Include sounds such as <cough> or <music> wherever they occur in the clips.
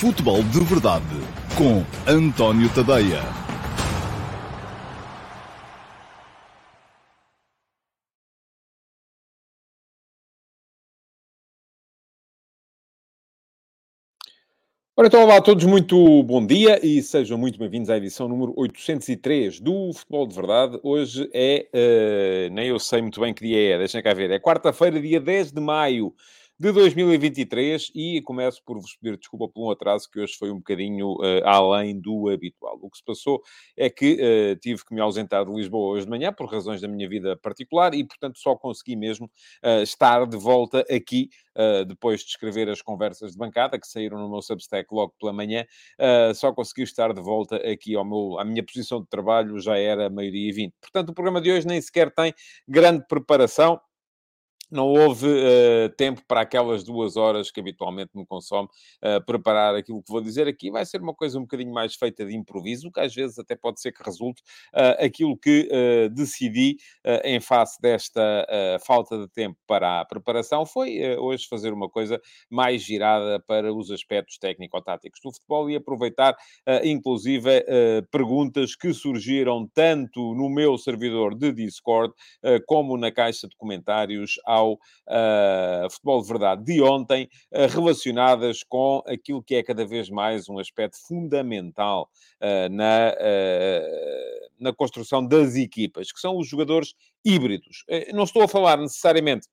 Futebol de Verdade com António Tadeia. Ora, então, olá a todos, muito bom dia e sejam muito bem-vindos à edição número 803 do Futebol de Verdade. Hoje é, uh, nem eu sei muito bem que dia é, deixem cá ver, é quarta-feira, dia 10 de maio de 2023 e começo por vos pedir desculpa por um atraso que hoje foi um bocadinho uh, além do habitual. O que se passou é que uh, tive que me ausentar de Lisboa hoje de manhã por razões da minha vida particular e, portanto, só consegui mesmo uh, estar de volta aqui depois de escrever as conversas de bancada que saíram no meu Substack logo pela manhã. só consegui estar de volta aqui ao meu, à minha posição de trabalho, já era meio-dia e vinte. Portanto, o programa de hoje nem sequer tem grande preparação não houve uh, tempo para aquelas duas horas que habitualmente me consome uh, preparar aquilo que vou dizer aqui. Vai ser uma coisa um bocadinho mais feita de improviso, que às vezes até pode ser que resulte uh, aquilo que decidi em face desta falta de tempo para a preparação foi hoje fazer uma coisa mais girada para os aspectos técnico-táticos do futebol e aproveitar, inclusive, perguntas que surgiram tanto no meu servidor de Discord como na caixa de comentários ao ao uh, Futebol de Verdade de ontem, uh, relacionadas com aquilo que é cada vez mais um aspecto fundamental uh, na, na construção das equipas, que são os jogadores híbridos. não estou a falar necessariamente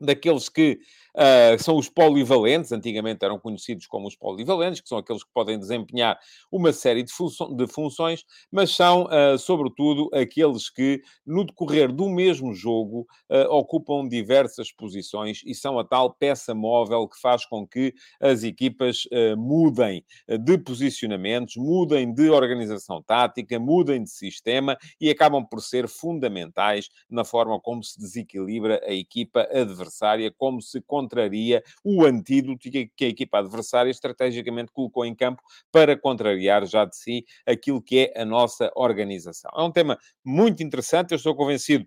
daqueles que uh, são os polivalentes, antigamente eram conhecidos como os polivalentes, que são aqueles que podem desempenhar uma série de, de funções, mas são, uh, sobretudo, aqueles que, no decorrer do mesmo jogo, uh, ocupam diversas posições e são a tal peça móvel que faz com que as equipas mudem de posicionamentos, mudem de organização tática, mudem de sistema e acabam por ser fundamentais na forma como se desequilibra a equipa adversária, como se contraria o antídoto que a equipa adversária estrategicamente colocou em campo para contrariar já de si aquilo que é a nossa organização. É um tema muito interessante, eu estou convencido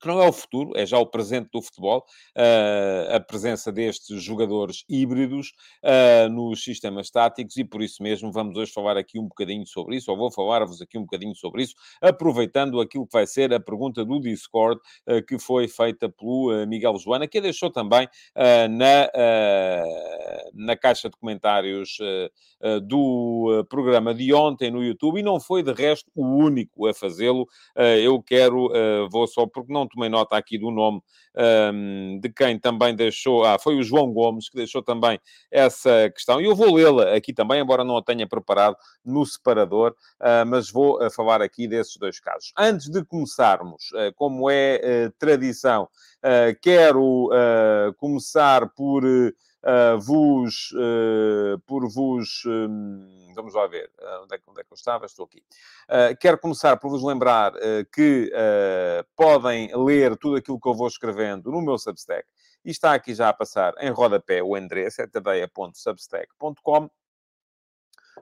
que não é o futuro, é já o presente do futebol, uh, a presença destes jogadores híbridos uh, nos sistemas táticos e por isso mesmo vamos hoje falar aqui um bocadinho sobre isso, ou vou falar-vos aqui um bocadinho sobre isso, aproveitando aquilo que vai ser a pergunta do Discord uh, que foi feita pelo Miguel Joana, que a deixou também na, na caixa de comentários do programa de ontem no YouTube e não foi de resto o único a fazê-lo. eu quero, vou só porque não tomei nota aqui do nome um, de quem também deixou. Ah, foi o João Gomes que deixou também essa questão. E eu vou lê-la aqui também, embora não a tenha preparado no separador, uh, mas vou uh, falar aqui desses dois casos. Antes de começarmos, uh, como é tradição, quero começar por. Uh, vos, uh, por vos, um, vamos lá ver, uh, onde, é, onde, é, que eu estava? Estou aqui. quero começar por vos lembrar que podem ler tudo aquilo que eu vou escrevendo no meu Substack. E está aqui já a passar em rodapé o endereço, é tadeia.substack.com.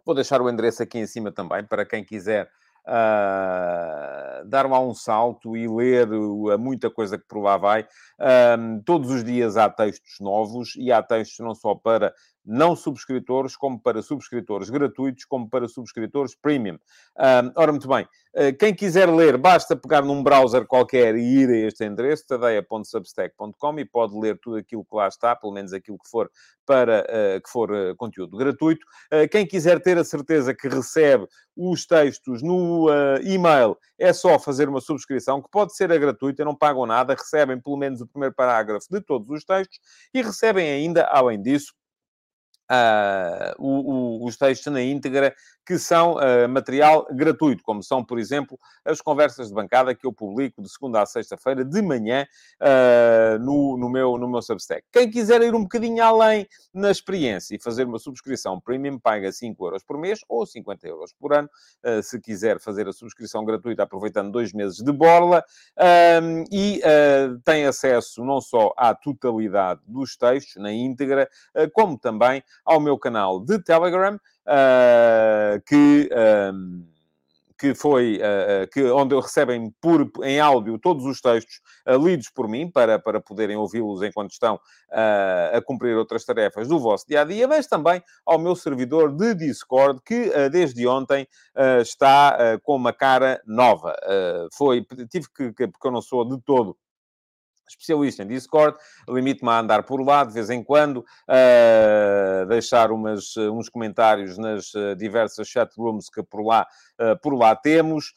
Vou deixar o endereço aqui em cima também, para quem quiser uh, dar lá um salto e ler muita coisa que por lá vai. todos os dias há textos novos e há textos não só para não subscritores, como para subscritores gratuitos, como para subscritores premium. ora, muito bem, uh, quem quiser ler, basta pegar num browser qualquer e ir a este endereço, tadeia.substack.com, e pode ler tudo aquilo que lá está, pelo menos aquilo que for para uh, que for uh, conteúdo gratuito. quem quiser ter a certeza que recebe os textos no e-mail, é só fazer uma subscrição, que pode ser a gratuita, não pagam nada, recebem pelo menos o primeiro parágrafo de todos os textos e recebem ainda, além disso, uh, o, o, os textos na íntegra, que são uh, material gratuito, como são, por exemplo, as conversas de bancada que eu publico de segunda a sexta-feira, de manhã, uh, no, no, meu, no meu Substack. Quem quiser ir um bocadinho além na experiência e fazer uma subscrição premium, paga 5 euros por mês ou 50 euros por ano, se quiser fazer a subscrição gratuita, aproveitando dois meses de borla, e tem acesso não só à totalidade dos textos, na íntegra, como também ao meu canal de Telegram, uh, que, um, que foi, uh, que, onde recebem por, em áudio todos os textos lidos por mim, para, para poderem ouvi-los enquanto estão a cumprir outras tarefas do vosso dia-a-dia, mas também ao meu servidor de Discord, que desde ontem está com uma cara nova. foi, tive que, porque eu não sou de todo especialista em Discord, limite-me a andar por lá de vez em quando, a deixar umas, uns comentários nas eh, diversas chatrooms que por lá, eh, por lá temos,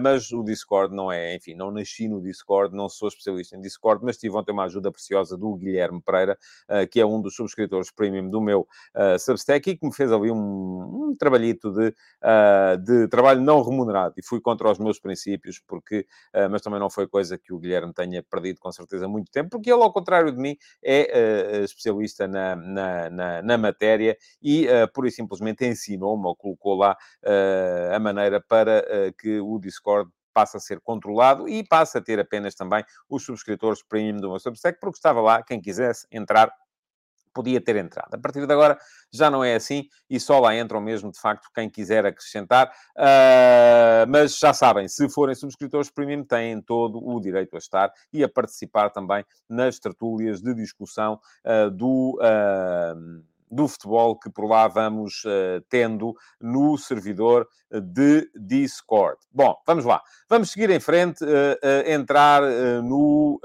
mas o Discord não é, enfim, não nasci no Discord, não sou especialista em Discord, mas tive ontem uma ajuda preciosa do Guilherme Pereira, que é um dos subscritores premium do meu Substack e que me fez ali um, um trabalhito de, de trabalho não remunerado. E fui contra os meus princípios, porque, mas também não foi coisa que o Guilherme tenha perdido com certeza muito tempo, porque ele, ao contrário de mim, é uh, especialista na, na, na, na, matéria e, uh, pura e simplesmente, ensinou-me ou colocou lá uh, a maneira para que o Discord passa a ser controlado e passa a ter apenas também os subscritores premium do meu Substack, porque estava lá, quem quisesse entrar podia ter entrado. A partir de agora já não é assim e só lá entram mesmo, de facto, quem quiser acrescentar. Uh, mas já sabem, se forem subscritores premium, têm todo o direito a estar e a participar também nas tertúlias de discussão uh, do. Uh, do futebol que por lá vamos uh, tendo no servidor de Discord. Bom, vamos lá. Vamos seguir em frente, uh, uh, entrar no,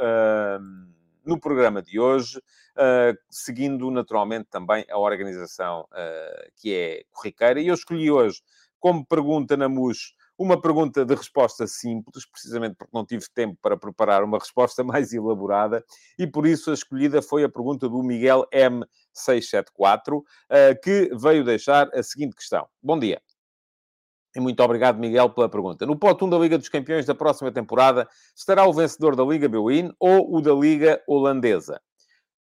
no programa de hoje. Uh, seguindo naturalmente também a organização uh, que é corriqueira. E eu escolhi hoje, como pergunta na MUS, uma pergunta de resposta simples, precisamente porque não tive tempo para preparar uma resposta <laughs> mais elaborada, e por isso a escolhida foi a pergunta do Miguel M674, uh, que veio deixar a seguinte questão. Bom dia. E muito obrigado, Miguel, pela pergunta. No pote 1 da Liga dos Campeões da próxima temporada, estará o vencedor da Liga Bwin ou o da Liga Holandesa?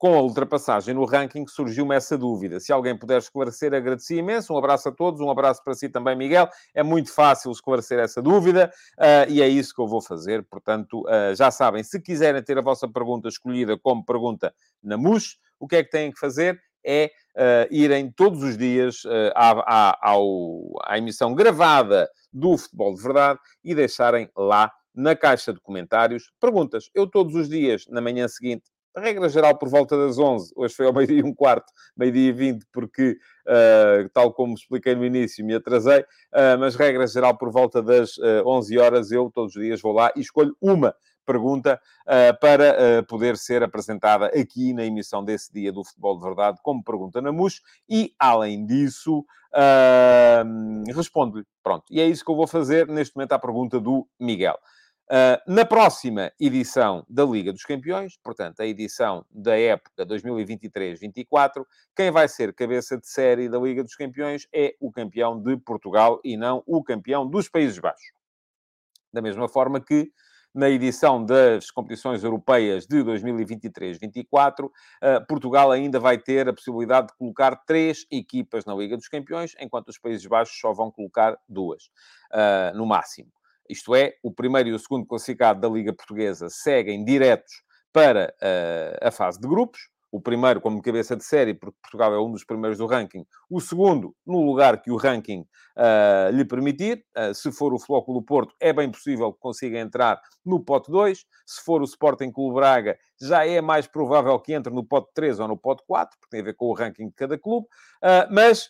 Com a ultrapassagem no ranking surgiu-me essa dúvida. Se alguém puder esclarecer, agradecia imenso. Um abraço a todos, um abraço para si também, Miguel. É muito fácil esclarecer essa dúvida uh, e é isso que eu vou fazer. Portanto, uh, já sabem, se quiserem ter a vossa pergunta escolhida como pergunta na MUS, o que é que têm que fazer? É uh, irem todos os dias à, à, ao, à emissão gravada do Futebol de Verdade e deixarem lá na caixa de comentários perguntas. Eu todos os dias, na manhã seguinte, regra geral, por volta das 11, hoje foi ao meio-dia e um quarto, meio-dia e 20, porque, uh, tal como expliquei no início, me atrasei, uh, mas regra geral, por volta das uh, eh, 11 horas, eu todos os dias vou lá e escolho uma pergunta uh, para uh, poder ser apresentada aqui na emissão desse dia do Futebol de Verdade como pergunta na MUS e, além disso, uh, respondo-lhe. Pronto, e é isso que eu vou fazer neste momento à pergunta do Miguel. Uh, na próxima edição da Liga dos Campeões, portanto, a edição da época 2023-24, quem vai ser cabeça de série da Liga dos Campeões é o campeão de Portugal e não o campeão dos Países Baixos. Da mesma forma que na edição das competições europeias de 2023-24, uh, Portugal ainda vai ter a possibilidade de colocar três equipas na Liga dos Campeões, enquanto os Países Baixos só vão colocar duas, uh, no máximo. Isto é, o primeiro e o segundo classificado da Liga Portuguesa seguem diretos para uh, a fase de grupos. O primeiro como cabeça de série, porque Portugal é um dos primeiros do ranking. O segundo, no lugar que o ranking uh, lhe permitir. Uh, se for o Flóculo Porto, é bem possível que consiga entrar no pote 2. Se for o Sporting Clube Braga, já é mais provável que entre no pote 3 ou no pote 4, porque tem a ver com o ranking de cada clube. Uh, mas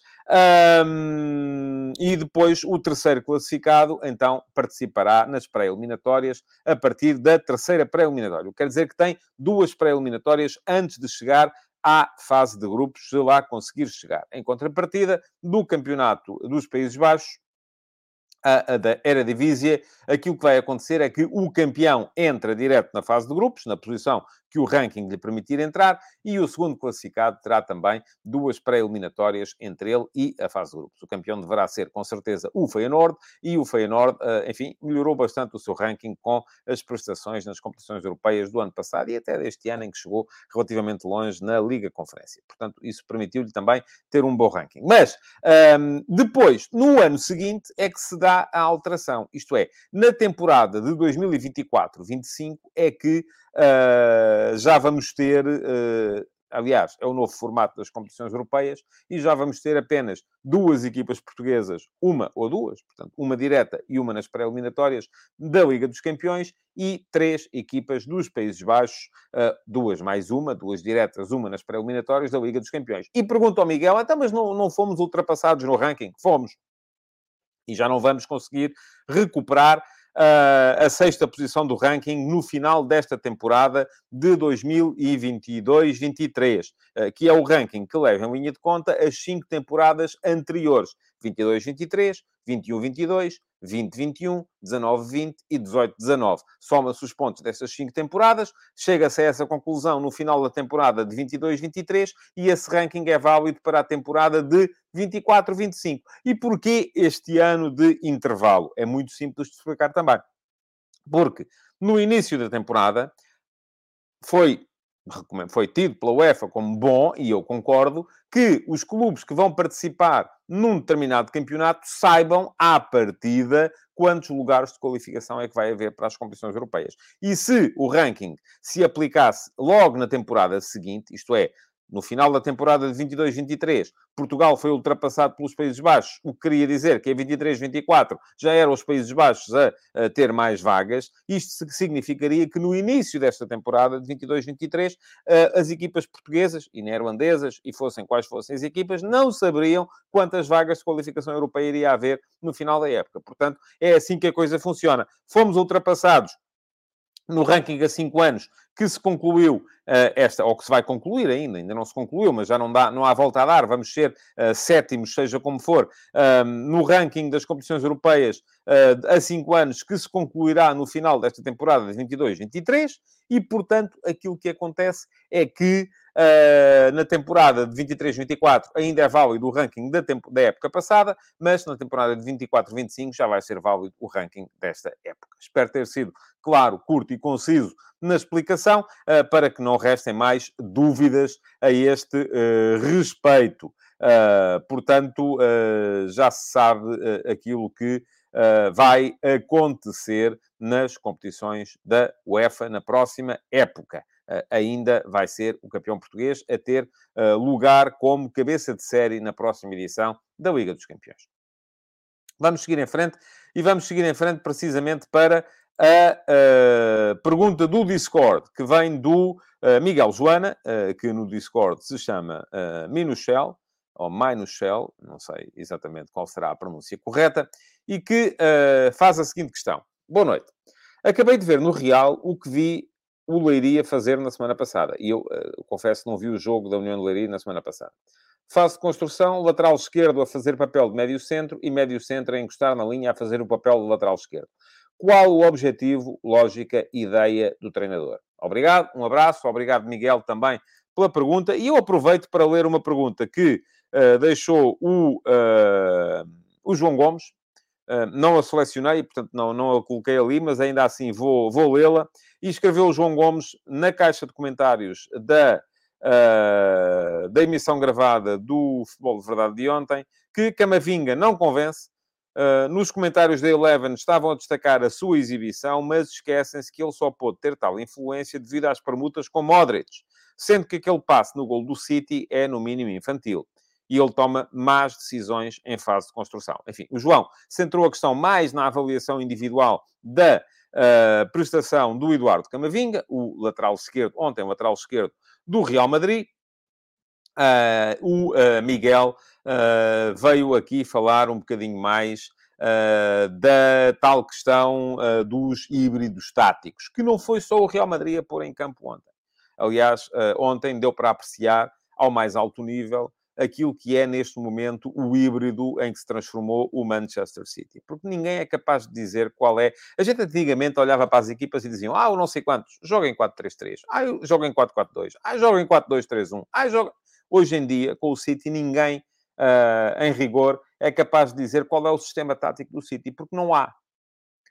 um, e depois o terceiro classificado, então, participará nas pré-eliminatórias a partir da terceira pré-eliminatória. Quer dizer que tem duas pré-eliminatórias antes de chegar à fase de grupos, se lá conseguir chegar. Em contrapartida, do Campeonato dos Países Baixos, a, a da Eredivisie, aquilo que vai acontecer é que o campeão entra direto na fase de grupos, na posição que o ranking lhe permitir entrar, e o segundo classificado terá também duas pré-eliminatórias entre ele e a fase de grupos. O campeão deverá ser, com certeza, o Feyenoord, e o Feyenoord, eh, enfim, melhorou bastante o seu ranking com as prestações nas competições europeias do ano passado e até deste ano, em que chegou relativamente longe na Liga Conferência. Portanto, isso permitiu-lhe também ter um bom ranking. Mas, um, ehm, depois, no ano seguinte, é que se dá a alteração. Isto é, na temporada de 2024-25 é que uh, já vamos ter uh, Aliás, é o novo formato das competições europeias e já vamos ter apenas duas equipas portuguesas, uma ou duas, portanto, uma direta e uma nas pré-eliminatórias da Liga dos Campeões e três equipas dos Países Baixos, uh, duas mais uma, duas diretas, uma nas pré-eliminatórias da Liga dos Campeões. E pergunto ao Miguel, então, mas não, não fomos ultrapassados no ranking? Fomos. E já não vamos conseguir recuperar a sexta posição do ranking no final desta temporada de 2022-23, eh, que é o ranking que leva em linha de conta as cinco temporadas anteriores, 22-23, 21-22, 20-21, 19-20 e 18-19. Soma-se os pontos dessas cinco temporadas, chega-se a essa conclusão no final da temporada de 22-23 e esse ranking é válido para a temporada de 24-25. E porquê este ano de intervalo? É muito simples de explicar também. Porque no início da temporada foi foi tido pela UEFA como bom, e eu concordo, que os clubes que vão participar num determinado campeonato saibam, à partida, quantos lugares de qualificação é que vai haver para as competições europeias. E se o ranking se aplicasse logo na temporada seguinte, isto é, no final da temporada de 22-23, Portugal foi ultrapassado pelos Países Baixos, o que queria dizer que em 23-24 já eram os Países Baixos a, a, ter mais vagas. Isto significaria que no início desta temporada de 22-23, as equipas portuguesas e neerlandesas, e fossem quais fossem as equipas, não saberiam quantas vagas de qualificação europeia iria haver no final da época. Portanto, é assim que a coisa funciona. Fomos ultrapassados no ranking a 5 anos que se concluiu uh, esta, ou que se vai concluir ainda, ainda não se concluiu, mas já não, dá, não há volta a dar, vamos ser uh, sétimos, seja como for, uh, no ranking das competições europeias a 5 anos, que se concluirá no final desta temporada de 22-23, e, portanto, aquilo que acontece é que Uh, na temporada de 23-24 ainda é válido o ranking da, tempo, da época passada, mas na temporada de 24-25 já vai ser válido o ranking desta época. Espero ter sido claro, curto e conciso na explicação, uh, para que não restem mais dúvidas a este uh, respeito. portanto, já se sabe aquilo que vai acontecer nas competições da UEFA na próxima época. Ainda vai ser o campeão português a ter uh, lugar como cabeça de série na próxima edição da Liga dos Campeões. Vamos seguir em frente e vamos seguir em frente precisamente para a, a pergunta do Discord, que vem do uh, Miguel Joana, que no Discord se chama Minuchel, ou Minuchel, não sei exatamente qual será a pronúncia correta, e que faz a seguinte questão. Boa noite. Acabei de ver no Real o que vi o Leiria fazer na semana passada. E eu uh, confesso não vi o jogo da União de Leiria na semana passada. Fase de construção, lateral esquerdo a fazer papel de médio centro e médio centro a encostar na linha a fazer o papel de lateral esquerdo. Qual o objetivo, lógica, ideia do treinador? Obrigado, um abraço, obrigado Miguel também pela pergunta. E eu aproveito para ler uma pergunta que uh, deixou o, uh, o João Gomes, não a selecionei, portanto não, não a coloquei ali, mas ainda assim vou, vou lê-la e escreveu o João Gomes na caixa de comentários da, uh, da emissão gravada do Futebol de Verdade de ontem, que Camavinga não convence. Uh, nos comentários da Eleven estavam a destacar a sua exibição, mas esquecem-se que ele só pôde ter tal influência devido às permutas com Modric, sendo que aquele passe no gol do City é, no mínimo, infantil e ele toma más decisões em fase de construção. Enfim, o João centrou a questão mais na avaliação individual da uh, prestação do Eduardo Camavinga, o lateral esquerdo, ontem o lateral esquerdo do Real Madrid. Uh, o uh, Miguel veio aqui falar um bocadinho mais da tal questão dos híbridos táticos, que não foi só o Real Madrid a pôr em campo ontem. Aliás, ontem deu para apreciar ao mais alto nível aquilo que é neste momento o híbrido em que se transformou o Manchester City. Porque ninguém é capaz de dizer qual é. A gente antigamente olhava para as equipas e diziam: Ah, eu não sei quantos, joga em 4-3-3, ah, joga em 4-4-2, ah, joga em 4-2-3-1, ah, joga. Hoje em dia, com o City, ninguém, uh, em rigor, é capaz de dizer qual é o sistema tático do City, porque não há.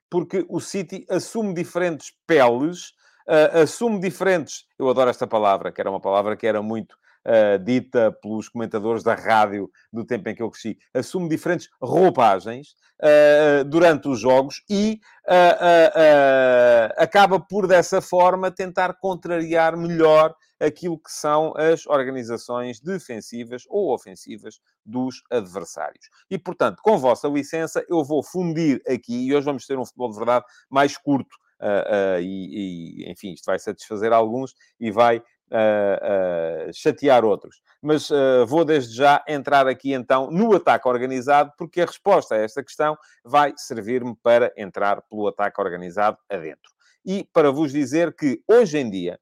Porque o City assume diferentes peles, uh, assume diferentes. Eu adoro esta palavra, que era uma palavra que era muito uh, dita pelos comentadores da rádio do tempo em que eu cresci, assume diferentes roupagens uh, durante os jogos e uh, acaba por, dessa forma, tentar contrariar melhor aquilo que são as organizações defensivas ou ofensivas dos adversários. E, portanto, com vossa licença, eu vou fundir aqui, e hoje vamos ter um futebol de verdade mais curto, Uh, uh, e, e, enfim, isto vai satisfazer alguns e vai uh, chatear outros. Mas vou desde já entrar aqui então no ataque organizado, porque a resposta a esta questão vai servir-me para entrar pelo ataque organizado adentro. E para vos dizer que hoje em dia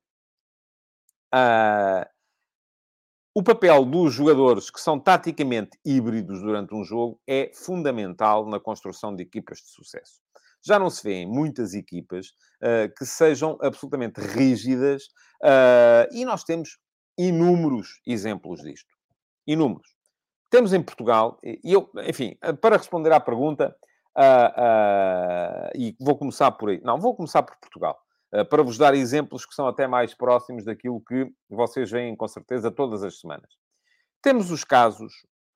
o papel dos jogadores que são taticamente híbridos durante um jogo é fundamental na construção de equipas de sucesso. Já não se vê em muitas equipas uh, que sejam absolutamente rígidas uh, e nós temos inúmeros exemplos disto. Inúmeros. Temos em Portugal, e eu, enfim, para responder à pergunta, uh, e vou começar por aí. Não, vou começar por Portugal. para vos dar exemplos que são até mais próximos daquilo que vocês veem, com certeza, todas as semanas. Temos os casos,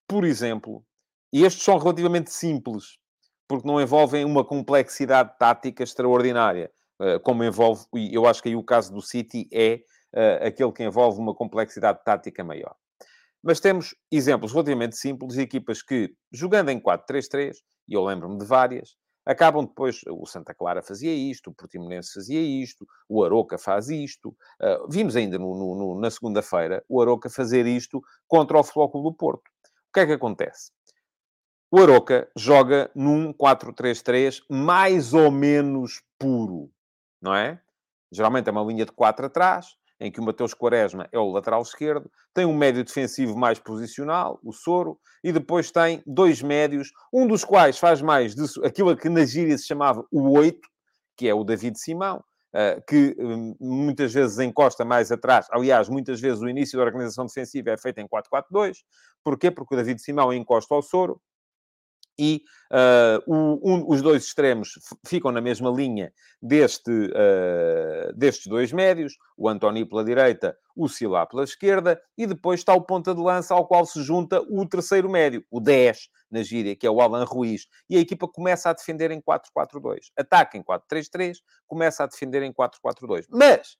por exemplo, e estes são relativamente simples, porque não envolvem uma complexidade tática extraordinária, eh, como envolve, e eu acho que aí o caso do City é uh, aquele que envolve uma complexidade tática maior. Mas temos exemplos relativamente simples de equipas que, jogando em 4-3-3, e eu lembro-me de várias, acabam depois, o Santa Clara fazia isto, o Portimonense fazia isto, o Aroca faz isto. Uh, vimos ainda no, no, no, na segunda-feira o Aroca fazer isto contra o Futebol Clube do Porto. O que é que acontece? O Aroca joga num 4-3-3 mais ou menos puro, não é? Geralmente é uma linha de 4 atrás, em que o Mateus Quaresma é o lateral esquerdo, tem um médio defensivo mais posicional, o Soro, e depois tem dois médios, um dos quais faz mais de, aquilo que na gíria se chamava o 8, que é o David Simão, eh, que hum, muitas vezes encosta mais atrás. Aliás, muitas vezes o início da organização defensiva é feito em 4-4-2. Porquê? Porque o David Simão encosta ao Soro e uh, um, os dois extremos ficam na mesma linha deste, uh, destes dois médios, o António pela direita, o Silá pela esquerda, e depois está o ponta de lança ao qual se junta o terceiro médio, o 10, na gíria, que é o Alan Ruiz. E a equipa começa a defender em 4-4-2. Ataca em 4-3-3, começa a defender em 4-4-2. Mas,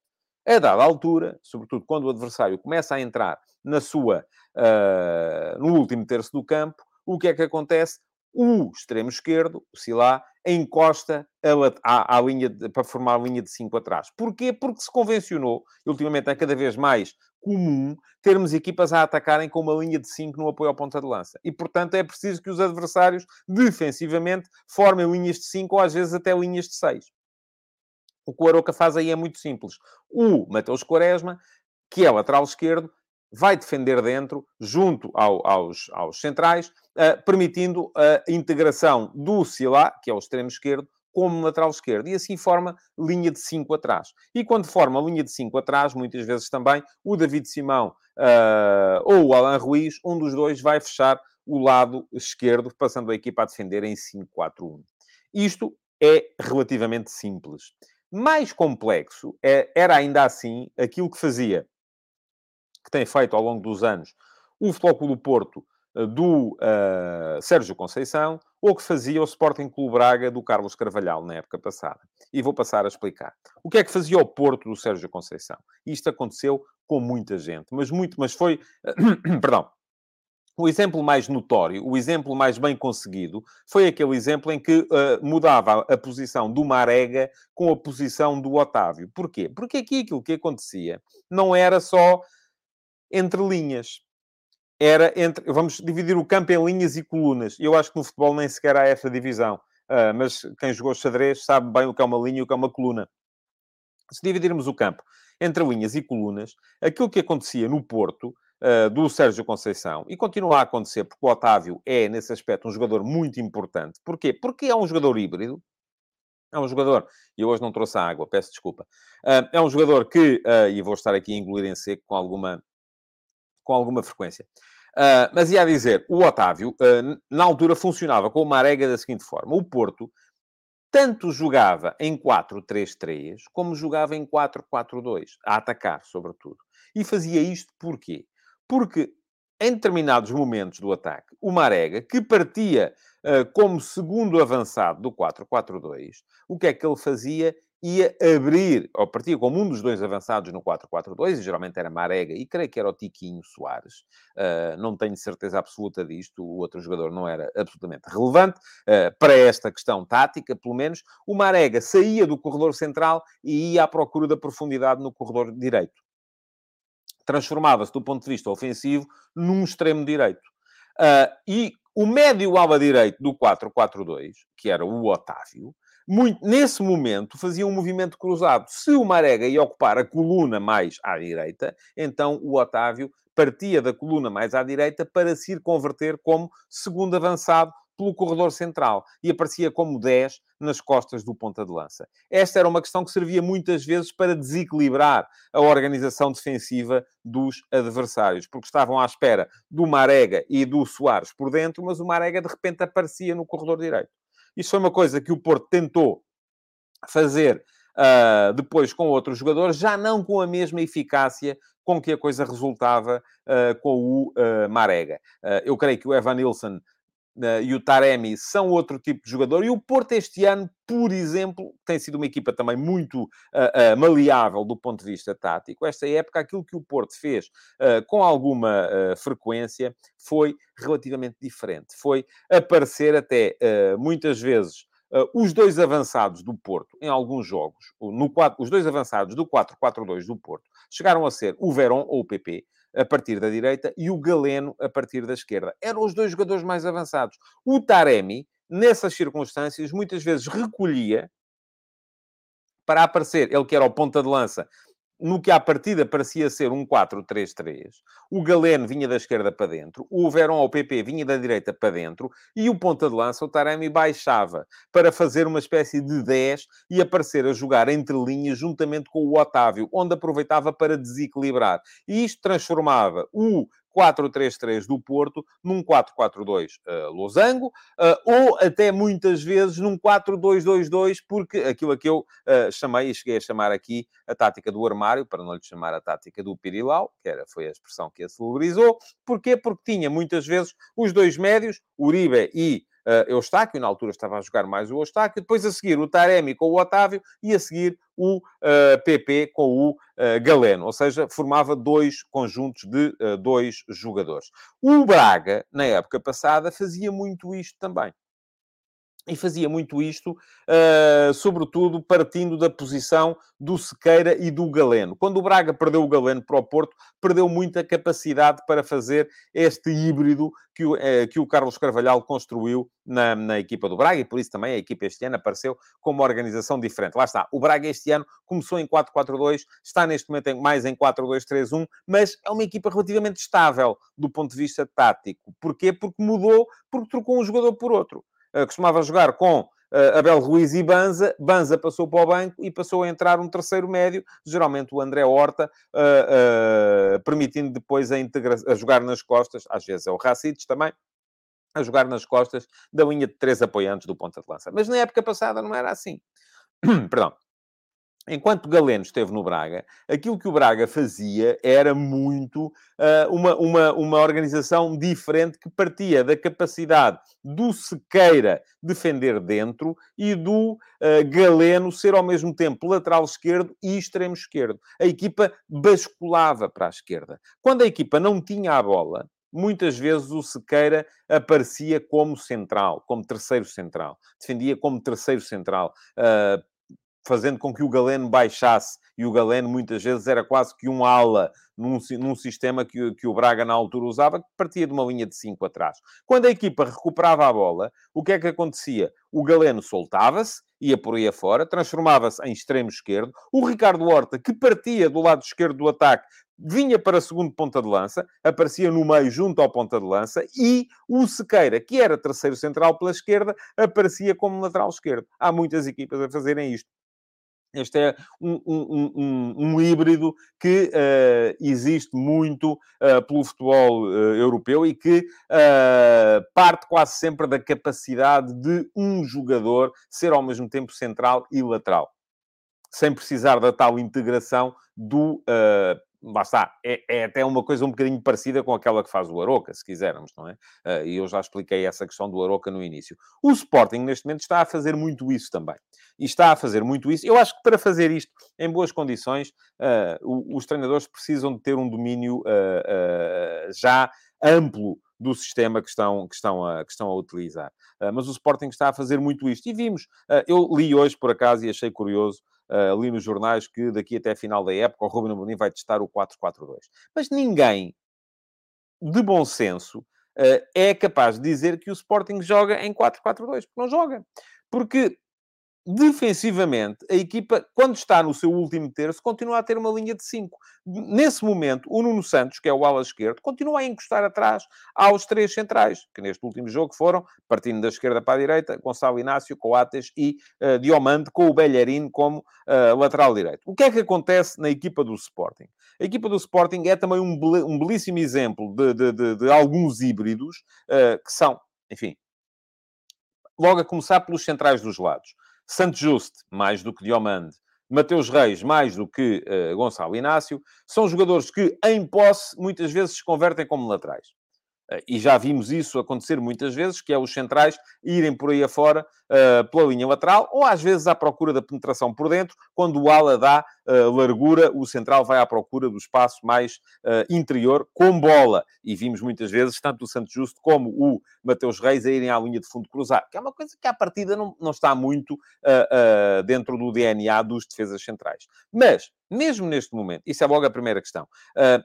a dada altura, sobretudo quando o adversário começa a entrar na sua, uh, no último terço do campo, o que é que acontece? O extremo esquerdo, o Silá, encosta à, à linha de, para formar a linha de 5 atrás. Porquê? Porque se convencionou, ultimamente é cada vez mais comum, termos equipas a atacarem com uma linha de 5 no apoio ao ponta de lança. E, portanto, é preciso que os adversários, defensivamente, formem linhas de 5 ou às vezes até linhas de 6. O que o Aroca faz aí é muito simples. O Mateus Quaresma, que é lateral esquerdo, vai defender dentro, junto ao, aos, aos centrais, uh, permitindo a integração do Silá, que é o extremo esquerdo, como lateral esquerdo. E assim forma linha de 5 atrás. E quando forma linha de 5 atrás, muitas vezes também, o David Simão uh, ou o Alan Ruiz, um dos dois vai fechar o lado esquerdo, passando a equipa a defender em 5-4-1. Isto é relativamente simples. Mais complexo é, era ainda assim aquilo que fazia que tem feito ao longo dos anos o Futebol Clube do Porto eh, do uh, Sérgio Conceição ou que fazia o Sporting Clube Braga do Carlos Carvalhal na época passada. E vou passar a explicar. O que é que fazia o Porto do Sérgio Conceição? Isto aconteceu com muita gente, mas muito, mas foi, <coughs> perdão, o exemplo mais notório, o exemplo mais bem conseguido, foi aquele exemplo em que uh, mudava a posição do Marega com a posição do Otávio. Porquê? Porque aqui aquilo que acontecia não era só entre linhas. Era entre. Vamos dividir o campo em linhas e colunas. Eu acho que no futebol nem sequer há essa divisão. Uh, mas quem jogou xadrez sabe bem o que é uma linha e o que é uma coluna. Se dividirmos o campo entre linhas e colunas, aquilo que acontecia no Porto, uh, do Sérgio Conceição, e continua a acontecer, porque o Otávio é, nesse aspecto, um jogador muito importante. Porquê? Porque é um jogador híbrido, é um jogador, e hoje não trouxe a água, peço desculpa. Uh, é um jogador que, e vou estar aqui a engolir em seco com alguma com alguma frequência. Uh, mas ia dizer, o Otávio, uh, na altura, funcionava com uma arega da seguinte forma: o Porto tanto jogava em 4-3-3 como jogava em 4-4-2, a atacar, sobretudo. E fazia isto porquê? porque em determinados momentos do ataque, o Marega, que partia uh, como segundo avançado do 4-4-2, o que é que ele fazia? Ia abrir, ou partia como um dos dois avançados no 4-4-2, e geralmente era Marega, e creio que era o Tiquinho Soares. Uh, não tenho certeza absoluta disto, o outro jogador não era absolutamente relevante uh, para esta questão tática, pelo menos. O Marega saía do corredor central e ia à procura da profundidade no corredor direito. Transformava-se, do ponto de vista ofensivo, num extremo direito. Uh, e o médio ala direito do 4-4-2, que era o Otávio, muito, nesse momento, fazia um movimento cruzado. Se o Marega ia ocupar a coluna mais à direita, então o Otávio partia da coluna mais à direita para se ir converter como segundo avançado pelo corredor central e aparecia como 10 nas costas do ponta de lança. Esta era uma questão que servia muitas vezes para desequilibrar a organização defensiva dos adversários, porque estavam à espera do Marega e do Soares por dentro, mas o Marega de repente aparecia no corredor direito. Isso foi uma coisa que o Porto tentou fazer uh, depois com outros jogadores, já não com a mesma eficácia com que a coisa resultava uh, com o uh, Marega. eu creio que o Evan Nilsson e o Taremi são outro tipo de jogador. E o Porto este ano, por exemplo, tem sido uma equipa também muito uh, uh, maleável do ponto de vista tático. Esta época, aquilo que o Porto fez com alguma frequência foi relativamente diferente. Foi aparecer até muitas vezes os dois avançados do Porto em alguns jogos, no 4, os dois avançados do 4-4-2 do Porto, chegaram a ser o Verón ou o PP a partir da direita e o Galeno a partir da esquerda. Eram os dois jogadores mais avançados. O Taremi, nessas circunstâncias, muitas vezes recolhia para aparecer, ele que era o ponta de lança no que à partida parecia ser um 4-3-3, o Galeno vinha da esquerda para dentro, o Verón ao PP vinha da direita para dentro e o ponta de lança, o Taremi, baixava para fazer uma espécie de 10 e aparecer a jogar entre linhas juntamente com o Otávio, onde aproveitava para desequilibrar. E isto transformava o 4-3-3 do Porto num 4-4-2 uh, losango, uh, ou até muitas vezes num 4-2-2-2, porque aquilo a que eu uh, chamei e cheguei a chamar aqui a tática do armário, para não lhe chamar a tática do Pirilau, que era, foi a expressão que a celebrizou. Porquê? Porque tinha muitas vezes os dois médios, Uribe e uh, Eustáquio, na altura estava a jogar mais o Eustáquio, depois a seguir o Taremi com o Otávio e a seguir o uh, eh, PP com o uh, Galeno, ou seja, formava dois conjuntos de dois jogadores. O Braga, na época passada, fazia muito isto também. E fazia muito isto, uh, sobretudo partindo da posição do Sequeira e do Galeno. Quando o Braga perdeu o Galeno para o Porto, perdeu muita capacidade para fazer este híbrido que o, uh, que o Carlos Carvalhal construiu na, na, equipa do Braga, e por isso também a equipa este ano apareceu com uma organização diferente. Lá está, o Braga este ano começou em 4-4-2, está neste momento em, mais em 4-2-3-1, mas é uma equipa relativamente estável do ponto de vista tático. Porquê? Porque mudou, porque trocou um jogador por outro. Eh, costumava jogar com uh, Abel Ruiz e Banza. Banza passou para o banco e passou a entrar um terceiro médio, geralmente o André Horta, uh, permitindo depois a, integra a jogar nas costas, às vezes é o Racites também, a jogar nas costas da linha de três apoiantes do ponta de lança. Mas na época passada não era assim. <clears throat> Perdão. Enquanto Galeno esteve no Braga, aquilo que o Braga fazia era muito uh, uma, uma, uma organização diferente que partia da capacidade do Sequeira defender dentro e do uh, Galeno ser ao mesmo tempo lateral esquerdo e extremo esquerdo. A equipa basculava para a esquerda. Quando a equipa não tinha a bola, muitas vezes o Sequeira aparecia como central, como terceiro central. Defendia como terceiro central. Uh, fazendo com que o Galeno baixasse. E o Galeno, muitas vezes, era quase que um ala num, num sistema que, que o Braga, na altura, usava, que partia de uma linha de 5 atrás. Quando a equipa recuperava a bola, o que é que acontecia? O Galeno soltava-se, ia por aí afora, transformava-se em extremo esquerdo. O Ricardo Horta, que partia do lado esquerdo do ataque, vinha para segundo ponta de lança, aparecia no meio junto ao ponta de lança, e o Sequeira, que era terceiro central pela esquerda, aparecia como lateral esquerdo. Há muitas equipas a fazerem isto. Este é um, um, um, um híbrido que uh, existe muito uh, pelo futebol uh, europeu e que parte quase sempre da capacidade de um jogador ser ao mesmo tempo central e lateral, sem precisar da tal integração do lá está, é, é, até uma coisa um bocadinho parecida com aquela que faz o Aroca, se quisermos, não é? Uh, e eu já expliquei essa questão do Aroca no início. O Sporting, neste momento, está a fazer muito isso também. E está a fazer muito isso. Eu acho que para fazer isto em boas condições, uh, os treinadores precisam de ter um domínio uh, já amplo do sistema que estão, que estão, a, que estão a utilizar. mas o Sporting está a fazer muito isto. E vimos, eu li hoje, por acaso, e achei curioso, uh, li nos jornais que daqui até a final da época o Ruben Amorim vai testar o 4-4-2. Mas ninguém de bom senso uh, é capaz de dizer que o Sporting joga em 4-4-2, porque não joga. Porque defensivamente, a equipa, quando está no seu último terço, continua a ter uma linha de 5. Nesse momento, o Nuno Santos, que é o ala esquerdo, continua a encostar atrás aos três centrais, que neste último jogo foram, partindo da esquerda para a direita, Gonçalo Inácio, Coates e uh, Diomande, com o Bellerin como uh, lateral direito. O que é que acontece na equipa do Sporting? A equipa do Sporting é também um, um belíssimo exemplo de, de, de, de alguns híbridos, uh, que são, enfim, logo a começar pelos centrais dos lados. Santos Juste, mais do que Diomande. Mateus Reis, mais do que uh, Gonçalo Inácio. São jogadores que, em posse, muitas vezes se convertem como laterais. Uh, e já vimos isso acontecer muitas vezes, que é os centrais irem por aí afora uh, pela linha lateral, ou às vezes à procura da penetração por dentro, quando o ala dá uh, largura, o central vai à procura do espaço mais uh, interior, com bola. E vimos muitas vezes, tanto o Santos Justo como o Mateus Reis a irem à linha de fundo cruzar, que é uma coisa que à partida não, não está muito dentro do DNA dos defesas centrais. Mas, mesmo neste momento, isso é logo a primeira questão,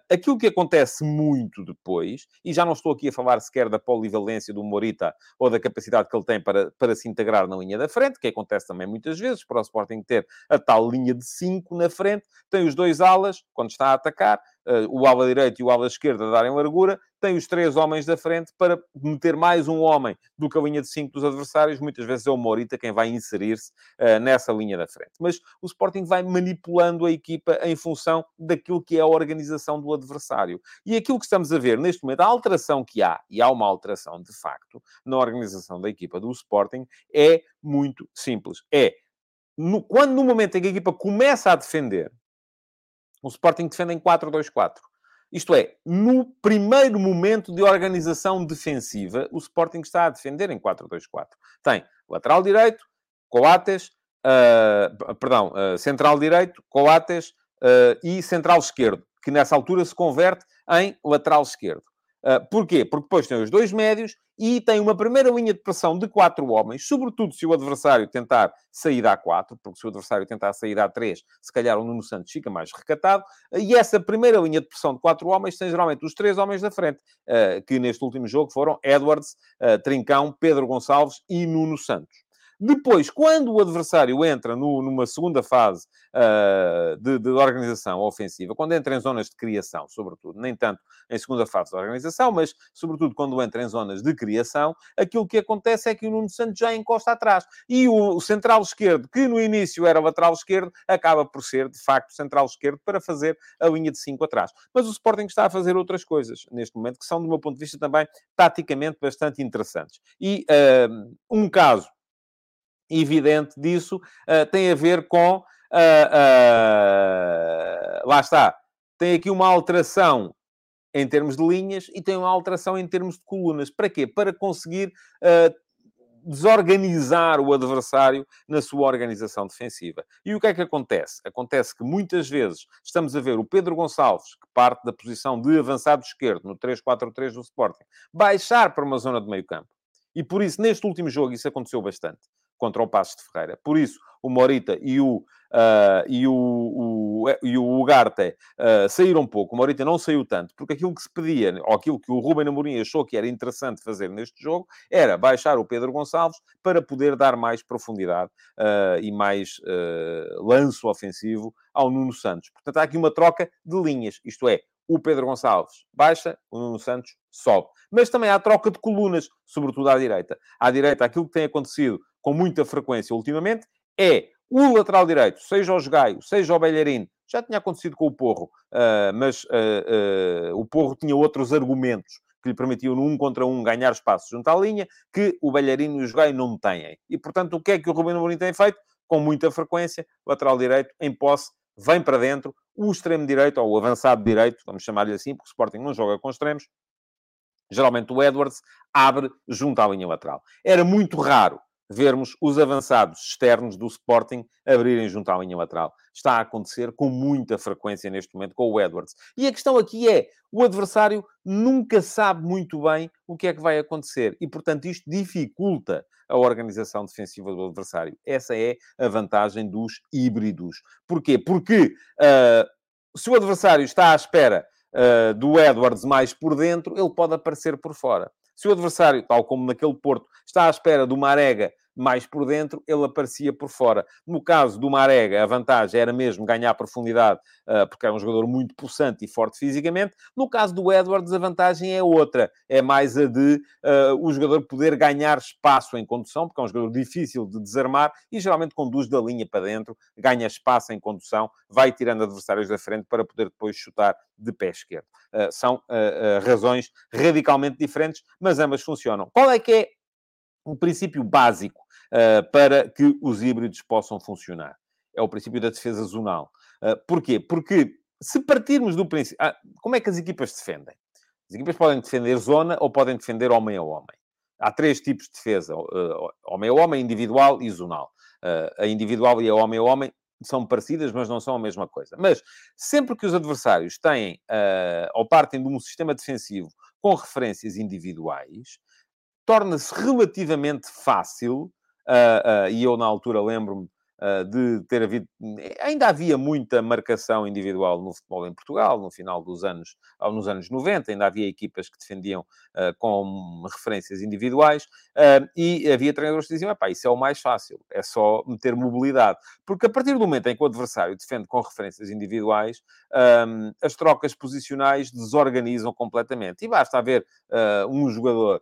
aquilo que acontece muito depois, e já não estou aqui a falar sequer da polivalência do Morita ou da capacidade que ele tem para, para se integrar na linha da frente, que acontece também muitas vezes, para o Sporting ter a tal linha de 5 na frente, tem os dois alas, quando está a atacar, uh, o ala direito e o ala esquerda darem largura, tem os três homens da frente para meter mais um homem do que a linha de 5 dos adversários. Muitas vezes é o Morita quem vai inserir-se uh, nessa linha da frente. Mas o Sporting vai manipulando a equipa em função daquilo que é a organização do adversário. E aquilo que estamos a ver neste momento, a alteração que há, e há uma alteração de facto, na organização da equipa do Sporting, é muito simples. É, no, quando no momento em que a equipa começa a defender, o Sporting defende em 4-2-4. Isto é, no primeiro momento de organização defensiva, o Sporting está a defender em 4-2-4. Tem lateral direito, Coates, uh, perdão, uh, central direito, Coates uh, e central esquerdo, que nessa altura se converte em lateral esquerdo. Uh, porquê? Porque depois tem os dois médios e tem uma primeira linha de pressão de quatro homens, sobretudo se o adversário tentar sair a quatro, porque se o adversário tentar sair a três, se calhar o Nuno Santos fica mais recatado. E essa primeira linha de pressão de quatro homens tem geralmente os três homens da frente, uh, que neste último jogo foram Edwards, uh, Trincão, Pedro Gonçalves e Nuno Santos. Depois, quando o adversário entra no, numa segunda fase uh, de, de, organização ofensiva, quando entra em zonas de criação, sobretudo, nem tanto em segunda fase de organização, mas sobretudo quando entra em zonas de criação, aquilo que acontece é que o Nuno Santos já encosta atrás. E o, o central esquerdo, que no início era lateral esquerdo, acaba por ser, de facto, central esquerdo para fazer a linha de 5 atrás. Mas o Sporting está a fazer outras coisas neste momento que são, do meu ponto de vista, também taticamente bastante interessantes. E uh, um caso evidente disso uh, tem a ver com. Uh, uh, lá está. Tem aqui uma alteração em termos de linhas e tem uma alteração em termos de colunas. Para quê? Para conseguir desorganizar o adversário na sua organização defensiva. E o que é que acontece? Acontece que muitas vezes estamos a ver o Pedro Gonçalves, que parte da posição de avançado esquerdo no 3-4-3 do Sporting, baixar para uma zona de meio campo. E por isso, neste último jogo, isso aconteceu bastante contra o Passos de Ferreira. Por isso, o Morita e o, uh, e o, o, e o Ugarte uh, saíram pouco. O Morita não saiu tanto, porque aquilo que se pedia, ou aquilo que o Ruben Amorim achou que era interessante fazer neste jogo, era baixar o Pedro Gonçalves para poder dar mais profundidade uh, e mais lanço ofensivo ao Nuno Santos. Portanto, há aqui uma troca de linhas, isto é, o Pedro Gonçalves baixa, o Nuno Santos sobe. Mas também há troca de colunas, sobretudo à direita. À direita, aquilo que tem acontecido com muita frequência ultimamente, é o lateral direito, seja o Gaio, seja o Belharino, já tinha acontecido com o Porro, uh, mas uh, uh, o Porro tinha outros argumentos que lhe permitiam no um contra um ganhar espaço junto à linha, que o Belharino e o Gaio não têm. E, portanto, o que é que o Rubem Amorim tem feito? Com muita frequência, lateral direito em posse vem para dentro, o extremo direito, ou o avançado direito, vamos chamar-lhe assim, porque o Sporting não joga com extremos, geralmente o Edwards abre junto à linha lateral. Era muito raro vermos os avançados externos do Sporting abrirem junto à linha lateral. Está a acontecer com muita frequência neste momento com o Edwards. E a questão aqui é, o adversário nunca sabe muito bem o que é que vai acontecer. E, portanto, isto dificulta a organização defensiva do adversário. Essa é a vantagem dos híbridos. Porquê? Porque uh, se o adversário está à espera uh, do Edwards mais por dentro, ele pode aparecer por fora. Se o adversário, tal como naquele Porto, está à espera do Marega mais por dentro, ele aparecia por fora. No caso do Marega, a vantagem era mesmo ganhar profundidade, uh, porque é um jogador muito possante e forte fisicamente. No caso do Edwards, a vantagem é outra. É mais a de uh, o jogador poder ganhar espaço em condução, porque é um jogador difícil de desarmar e geralmente conduz da linha para dentro, ganha espaço em condução, vai tirando adversários da frente para poder depois chutar de pé esquerdo. Uh, são razões radicalmente diferentes, mas ambas funcionam. Qual é que é o princípio básico uh, para que os híbridos possam funcionar. É o princípio da defesa zonal. Uh, porquê? Porque se partirmos do princípio... Ah, como é que as equipas defendem? As equipas podem defender zona ou podem defender homem a homem. Há três tipos de defesa. Uh, homem a homem, individual e zonal. A individual e a homem a homem são parecidas, mas não são a mesma coisa. Mas sempre que os adversários têm ou partem de um sistema defensivo com referências individuais, torna-se relativamente fácil e eu, na altura, lembro-me uh, de ter havido... Ainda havia muita marcação individual no futebol em Portugal, no final dos anos... Nos anos 90, ainda havia equipas que defendiam com referências individuais e havia treinadores que diziam, isso é o mais fácil, é só meter mobilidade. Porque a partir do momento em que o adversário defende com referências individuais, as trocas posicionais desorganizam completamente. E basta haver um jogador uh,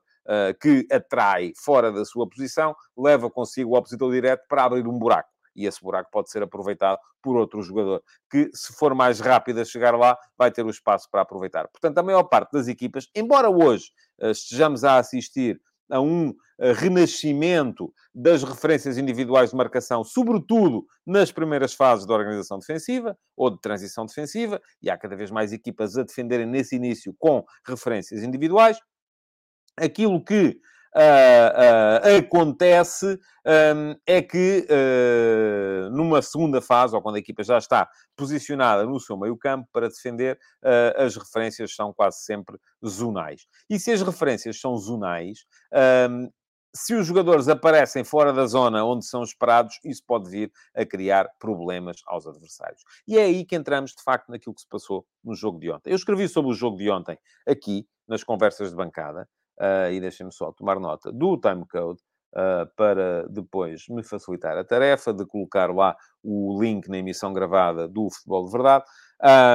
que atrai fora da sua posição, leva consigo o opositor direto para abrir um buraco. E esse buraco pode ser aproveitado por outro jogador, que, se for mais rápido a chegar lá, vai ter o espaço para aproveitar. Portanto, a maior parte das equipas, embora hoje uh, estejamos a assistir a um uh, renascimento das referências individuais de marcação, sobretudo nas primeiras fases da organização defensiva ou de transição defensiva, e há cada vez mais equipas a defenderem nesse início com referências individuais aquilo que Uh, uh, acontece um, é que uh, numa segunda fase, ou quando a equipa já está posicionada no seu meio campo para defender, as referências são quase sempre zonais. E se as referências são zonais, um, se os jogadores aparecem fora da zona onde são esperados, isso pode vir a criar problemas aos adversários. E é aí que entramos, de facto, naquilo que se passou no jogo de ontem. Eu escrevi sobre o jogo de ontem aqui, nas conversas de bancada, uh, e deixem-me só tomar nota do timecode, uh, para depois me facilitar a tarefa de colocar lá o link na emissão gravada do Futebol de Verdade.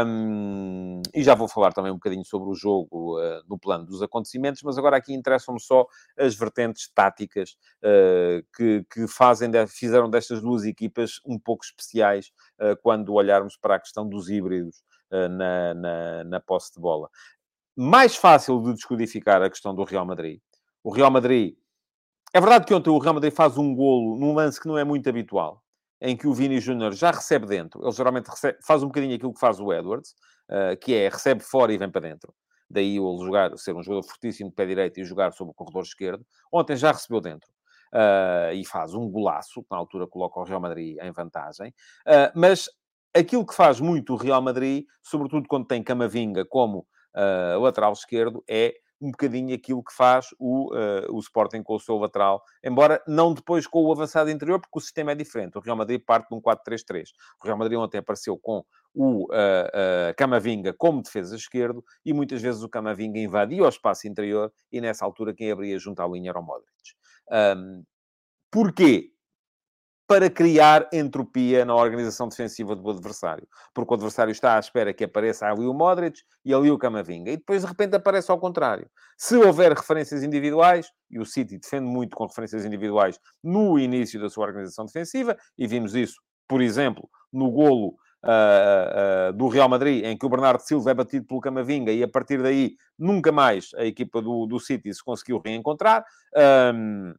Um, e já vou falar também um bocadinho sobre o jogo uh, no plano dos acontecimentos, mas agora aqui interessam-me só as vertentes táticas uh, que, que fazem de, fizeram destas duas equipas um pouco especiais uh, quando olharmos para a questão dos híbridos na, na, na posse de bola mais fácil de descodificar a questão do Real Madrid. O Real Madrid. É verdade que ontem o Real Madrid faz um golo num lance que não é muito habitual, em que o Vini Júnior já recebe dentro. Ele geralmente recebe, faz um bocadinho aquilo que faz o Edwards, uh, que é recebe fora e vem para dentro. Daí ele jogar, ser um jogador fortíssimo de pé direito e jogar sobre o corredor esquerdo. Ontem já recebeu dentro. Uh, e faz um golaço, na altura coloca o Real Madrid em vantagem. Uh, mas aquilo que faz muito o Real Madrid, sobretudo quando tem Camavinga como uh, lateral esquerdo, é um bocadinho aquilo que faz o, uh, o Sporting com o seu lateral, embora não depois com o avançado interior, porque o sistema é diferente. O Real Madrid parte de um 4-3-3. O Real Madrid ontem apareceu com o uh, uh, Camavinga como defesa esquerdo e muitas vezes o Camavinga invadia o espaço interior e nessa altura quem abria junto à linha era o Modric. Um, porquê? Para criar entropia na organização defensiva do adversário. Porque o adversário está à espera que apareça ali o Modric e ali o Camavinga. E depois, de repente, aparece ao contrário. Se houver referências individuais, e o City defende muito com referências individuais no início da sua organização defensiva, e vimos isso, por exemplo, no golo Uh, uh, do Real Madrid, em que o Bernardo Silva é batido pelo Camavinga e a partir daí nunca mais a equipa do, do City se conseguiu reencontrar. Um,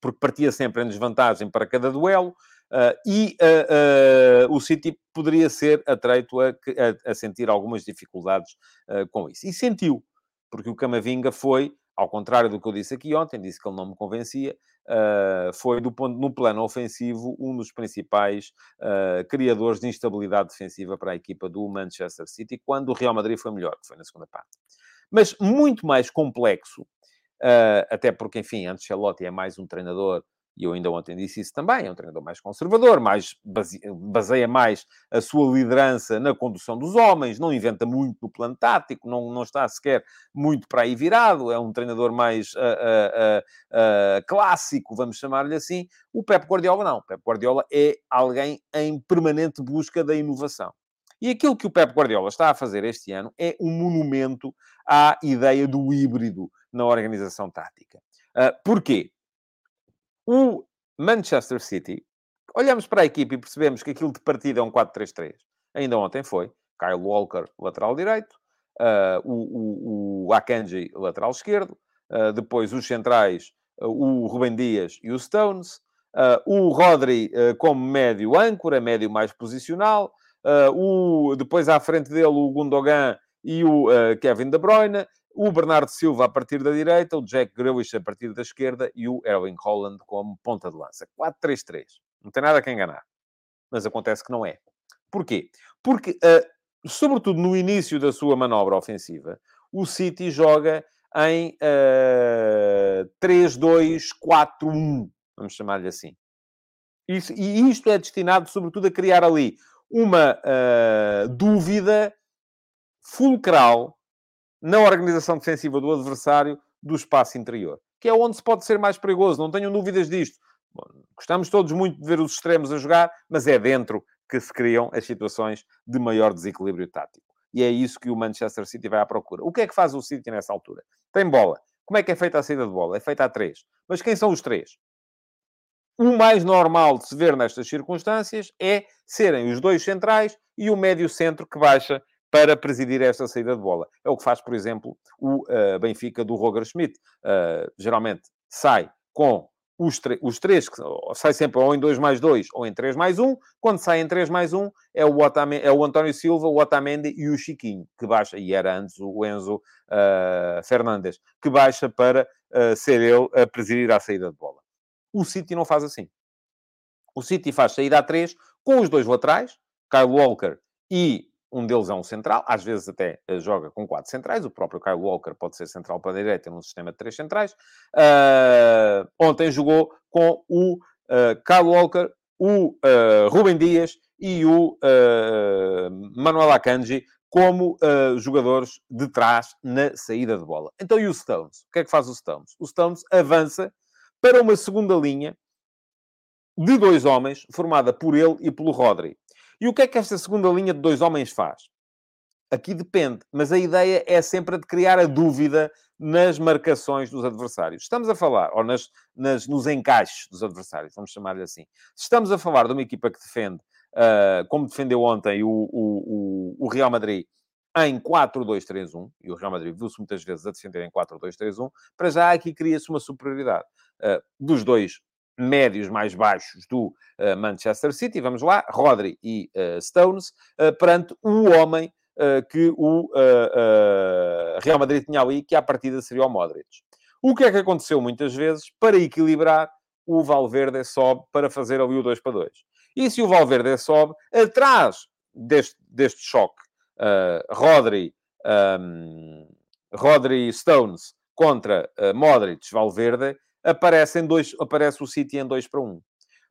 porque partia sempre em desvantagem para cada duelo. Uh, e uh, uh, o City poderia ser atreito a, a, a sentir algumas dificuldades com isso. E sentiu, porque o Camavinga foi, ao contrário do que eu disse aqui ontem, disse que ele não me convencia, foi, do ponto, no plano ofensivo, um dos principais criadores de instabilidade defensiva para a equipa do Manchester City, quando o Real Madrid foi melhor, que foi na segunda parte. Mas muito mais complexo, até porque, enfim, Ancelotti é mais um treinador e eu ainda ontem disse isso também, é um treinador mais conservador, mais baseia mais a sua liderança na condução dos homens, não inventa muito no plano tático, não, não está sequer muito para aí virado, é um treinador mais uh, uh, uh, clássico, vamos chamar-lhe assim. O Pep Guardiola não. O Pep Guardiola é alguém em permanente busca da inovação. E aquilo que o Pep Guardiola está a fazer este ano é um monumento à ideia do híbrido na organização tática. Uh, porquê? O Manchester City, olhamos para a equipe e percebemos que aquilo de partida é um 4-3-3. Ainda ontem foi. Kyle Walker, lateral direito. Uh, o, o, o Akanji, lateral esquerdo. Uh, depois os centrais, o Rubem Dias e o Stones. o Rodri como médio âncora, médio mais posicional. o, depois à frente dele o Gundogan e o Kevin De Bruyne o Bernardo Silva a partir da direita, o Jack Grealish a partir da esquerda e o Erling Holland como ponta de lança. 4-3-3. Não tem nada a enganar. Mas acontece que não é. Porquê? Porque, uh, sobretudo no início da sua manobra ofensiva, o City joga em uh, 3-2-4-1, vamos chamar-lhe assim. Isso, e isto é destinado, sobretudo, a criar ali uma uh, dúvida fulcral na organização defensiva do adversário do espaço interior, que é onde se pode ser mais perigoso, não tenham dúvidas disto. Bom, gostamos todos muito de ver os extremos a jogar, mas é dentro que se criam as situações de maior desequilíbrio tático. E é isso que o Manchester City vai à procura. O que é que faz o City nessa altura? Tem bola. Como é que é feita a saída de bola? É feita a três. Mas quem são os três? O mais normal de se ver nestas circunstâncias é serem os dois centrais e o médio centro que baixa para presidir esta saída de bola. É o que faz, por exemplo, o uh, Benfica do Roger Schmidt. Uh, geralmente sai com os, os três, que sai sempre ou em 2 mais 2 ou em 3 mais 1. Quando sai em 3 mais 1, é o, é o António Silva, o Otamendi e o Chiquinho, que baixa, e era antes o Enzo uh, Fernandes, que baixa para uh, ser ele a presidir a saída de bola. O City não faz assim. O City faz saída a 3 com os dois laterais, Kyle Walker e um deles é um central, às vezes até uh, joga com quatro centrais. O próprio Kyle Walker pode ser central para a direita num sistema de três centrais. Uh, ontem jogou com o uh, Kyle Walker, o Rubem Dias e o Manuel Akanji como jogadores de trás na saída de bola. Então, e o Stones? O que é que faz o Stones? O Stones avança para uma segunda linha de dois homens, formada por ele e pelo Rodri. E o que é que esta segunda linha de dois homens faz? Aqui depende, mas a ideia é sempre a de criar a dúvida nas marcações dos adversários. Estamos a falar, ou nas, nas, nos encaixes dos adversários, vamos chamar-lhe assim. Estamos a falar de uma equipa que defende, uh, como defendeu ontem o, o, o, o Real Madrid, em 4-2-3-1, e o Real Madrid viu-se muitas vezes a defender em 4-2-3-1, para já aqui cria-se uma superioridade uh, dos dois médios mais baixos do uh, Manchester City, vamos lá, Rodri e uh, Stones, uh, perante o homem que o Real Madrid tinha ali, que à partida seria o Modric. O que é que aconteceu muitas vezes? Para equilibrar, o Valverde sobe para fazer ali o 2 para 2. E se o Valverde sobe, atrás deste, deste choque, Rodri, um, Rodri Stones contra Modric, Valverde, aparecem dois, aparece o City em 2 para 1. Um.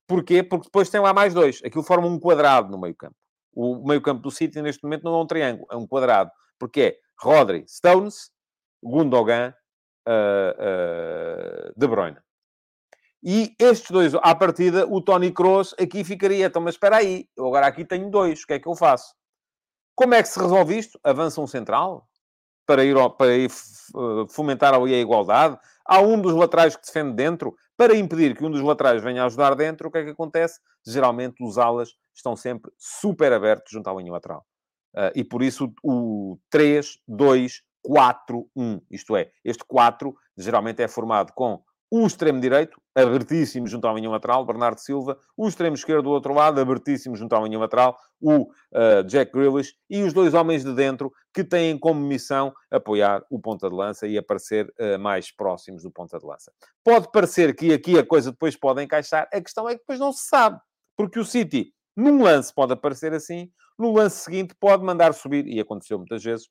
Porquê? Porque depois tem lá mais dois. Aquilo forma um quadrado no meio campo. O meio campo do City, neste momento, não é um triângulo, é um quadrado. Porque é Rodri, Stones, Gundogan, uh, uh, De Bruyne. E estes dois, à partida, o Tony Kroos aqui ficaria. Então, mas espera aí, eu agora aqui tenho dois, o que é que eu faço? Como é que se resolve isto? Avança um central para ir, para ir eh, fomentar ali a igualdade? Há um dos laterais que defende dentro. Para impedir que um dos laterais venha ajudar dentro, o que é que acontece? Geralmente os alas estão sempre super abertos junto à linha lateral. Uh, e por isso o 3, 2, 4, 1. Isto é, este 4 geralmente é formado com o extremo direito, abertíssimo junto à linha lateral, Bernardo Silva, o extremo esquerdo do outro lado, abertíssimo junto à linha lateral, o uh, Jack Grealish, e os dois homens de dentro que têm como missão apoiar o ponta de lança e aparecer uh, mais próximos do ponta de lança. Pode parecer que aqui a coisa depois pode encaixar, a questão é que depois não se sabe, porque o City, num lance pode aparecer assim, no lance seguinte pode mandar subir, e aconteceu muitas vezes,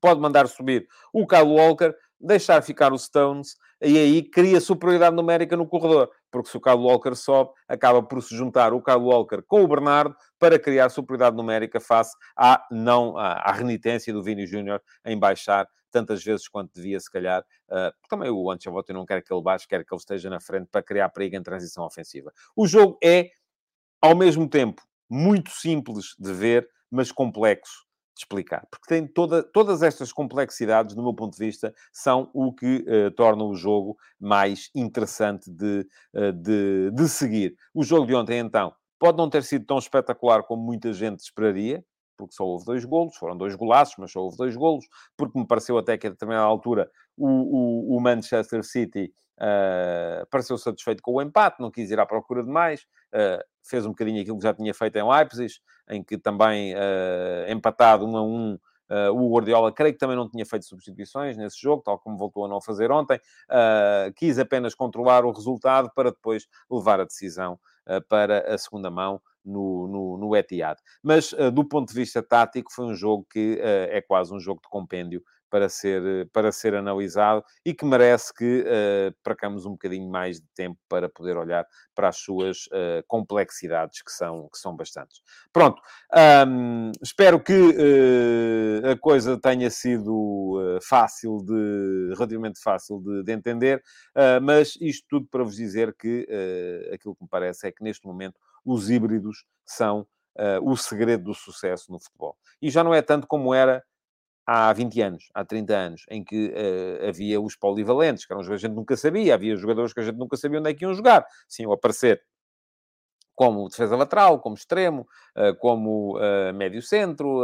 pode mandar subir o Kyle Walker, deixar ficar os Stones e aí cria superioridade numérica no corredor, porque se o Kyle Walker sobe, acaba por se juntar o Kyle Walker com o Bernardo para criar superioridade numérica face à, não, à, renitência do Vini Júnior em baixar tantas vezes quanto devia, se calhar. Uh, também o Ancelotti não quer que ele baixe, quer que ele esteja na frente para criar perigo em transição ofensiva. O jogo é, ao mesmo tempo, muito simples de ver, mas complexo explicar. Porque tem toda, todas estas complexidades, do meu ponto de vista, são o que uh, torna o jogo mais interessante de, uh, de, de seguir. O jogo de ontem, então, pode não ter sido tão espetacular como muita gente esperaria, porque só houve dois golos, foram dois golaços, mas só houve dois golos, porque me pareceu até que a determinada altura o, o, o Manchester City uh, pareceu satisfeito com o empate, não quis ir à procura de mais, uh, fez um bocadinho aquilo que já tinha feito em Leipzig, em que também uh, empatado um a um, o Guardiola, creio que também não tinha feito substituições nesse jogo, tal como voltou a não fazer ontem. Quis apenas controlar o resultado para depois levar a decisão para a segunda mão no, no, no Etihad. Mas, do ponto de vista tático, foi um jogo que é quase um jogo de compêndio para ser, para ser analisado e que merece que uh, percamos um bocadinho mais de tempo para poder olhar para as suas uh, complexidades, que são, que são bastantes. Pronto, um, espero que uh, a coisa tenha sido fácil de, relativamente fácil de, de entender, mas isto tudo para vos dizer que aquilo que me parece é que neste momento os híbridos são o segredo do sucesso no futebol. E já não é tanto como era há 20 anos, há 30 anos, em que uh, havia os polivalentes, que eram os que a gente nunca sabia, havia jogadores que a gente nunca sabia onde é que iam jogar, se iam aparecer como defesa lateral, como extremo, uh, como uh, médio centro,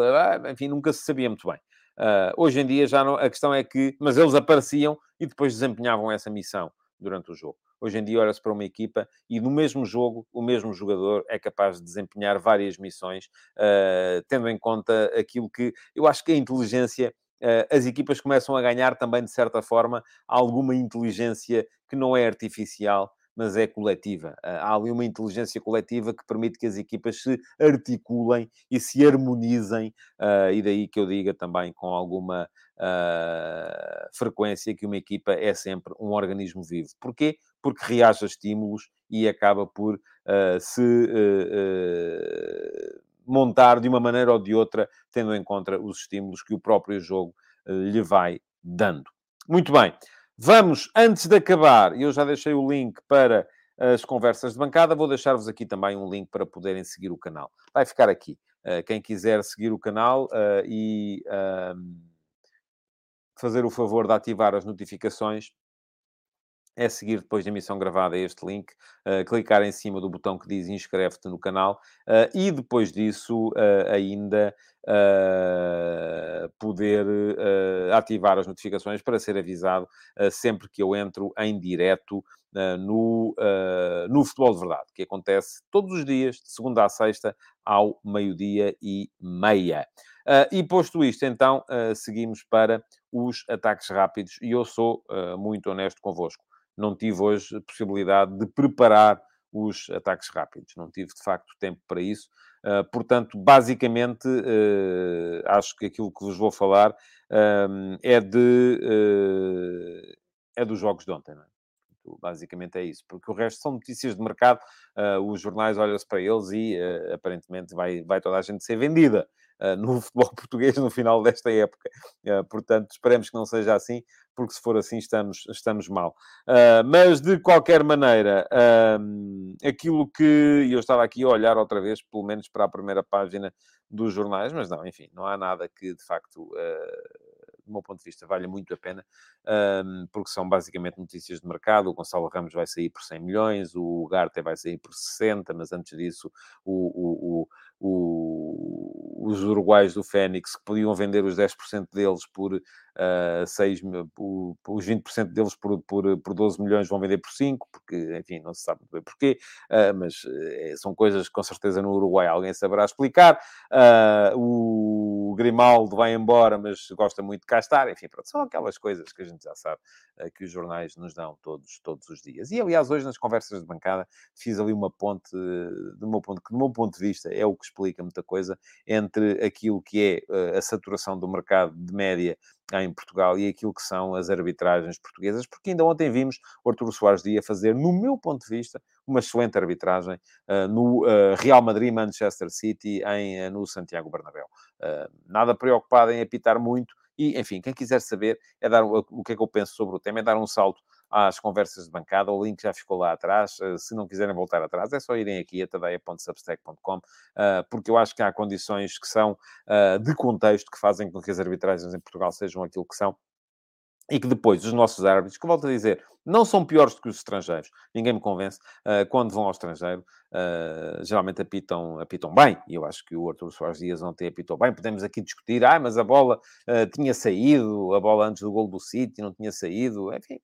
enfim, nunca se sabia muito bem. hoje em dia já não, a questão é que, mas eles apareciam e depois desempenhavam essa missão durante o jogo. Hoje em dia olha-se para uma equipa e no mesmo jogo, o mesmo jogador é capaz de desempenhar várias missões, uh, tendo em conta aquilo que eu acho que a inteligência uh, as equipas começam a ganhar também, de certa forma, alguma inteligência que não é artificial, mas é coletiva. Ah, há ali uma inteligência coletiva que permite que as equipas se articulem e se harmonizem, uh, e daí que eu diga também com alguma uh, frequência que uma equipa é sempre um organismo vivo. Porquê? Porque reage a estímulos e acaba por se montar de uma maneira ou de outra, tendo em conta os estímulos que o próprio jogo lhe vai dando. Muito bem. Vamos, antes de acabar, eu já deixei o link para as conversas de bancada, vou deixar-vos aqui também um link para poderem seguir o canal. Vai ficar aqui. Uh, quem quiser seguir o canal uh, e uh, fazer o favor de ativar as notificações, é seguir depois da emissão gravada este link, uh, clicar em cima do botão que diz inscreve-te no canal uh, e depois disso uh, ainda poder ativar as notificações para ser avisado sempre que eu entro em direto no, no Futebol de Verdade, que acontece todos os dias, de segunda a sexta, ao meio-dia e meia. e posto isto, então, seguimos para os ataques rápidos e eu sou muito honesto convosco não tive hoje possibilidade de preparar os ataques rápidos. Não tive, de facto, tempo para isso. Uh, portanto, basicamente, uh, acho que aquilo que vos vou falar uh, é de... é dos jogos de ontem, não é? Basicamente é isso, porque o resto são notícias de mercado, os jornais olham-se para eles e aparentemente vai, vai toda a gente ser vendida. Eh, no <laughs> futebol português no final desta época. Eh, portanto, esperemos que não seja assim, porque se for assim estamos, estamos mal. Uh, mas, de qualquer maneira, uh, aquilo que eu estava aqui a olhar outra vez, pelo menos para a primeira página dos jornais, mas não, enfim, não há nada que de facto. Do meu ponto de vista, vale muito a pena, um, porque são basicamente notícias de mercado. O Gonçalo Ramos vai sair por 100 milhões, o Garte vai sair por 60, mas antes disso, o, o, o, os uruguaios do Fênix, que podiam vender os 10% deles por uh, 6, por, os 20% deles por, por, por 12 milhões vão vender por 5, porque, enfim, não se sabe bem porquê, uh, mas uh, são coisas que com certeza no Uruguai alguém saberá explicar. Uh, o Grimaldo vai embora, mas gosta muito de cá estar, enfim, pronto, são aquelas coisas que a gente já sabe que os jornais nos dão todos, todos os dias. E, aliás, hoje nas conversas de bancada fiz ali uma ponte, do meu ponto, que do meu ponto de vista é o que explica muita coisa, entre aquilo que é a saturação do mercado de média em Portugal e aquilo que são as arbitragens portuguesas, porque ainda ontem vimos o Arturo Soares Dia fazer, no meu ponto de vista, uma excelente arbitragem uh, no uh, Real Madrid-Manchester City em, uh, no Santiago Bernabéu. nada preocupado em apitar muito e, enfim, quem quiser saber é dar o que é que eu penso sobre o tema, é dar um salto às conversas de bancada. O link já ficou lá atrás. Eh, se não quiserem voltar atrás, é só irem aqui a tadeia.substack.com, eh, porque eu acho que há condições que são eh, de contexto que fazem com que as arbitragens em Portugal sejam aquilo que são e que depois os nossos árbitros, que volto a dizer, não são piores do que os estrangeiros, ninguém me convence, quando vão ao estrangeiro, geralmente apitam, apitam bem, e eu acho que o Arthur Soares Dias ontem apitou bem, podemos aqui discutir, ah, mas a bola tinha saído, a bola antes do gol do City não tinha saído, enfim,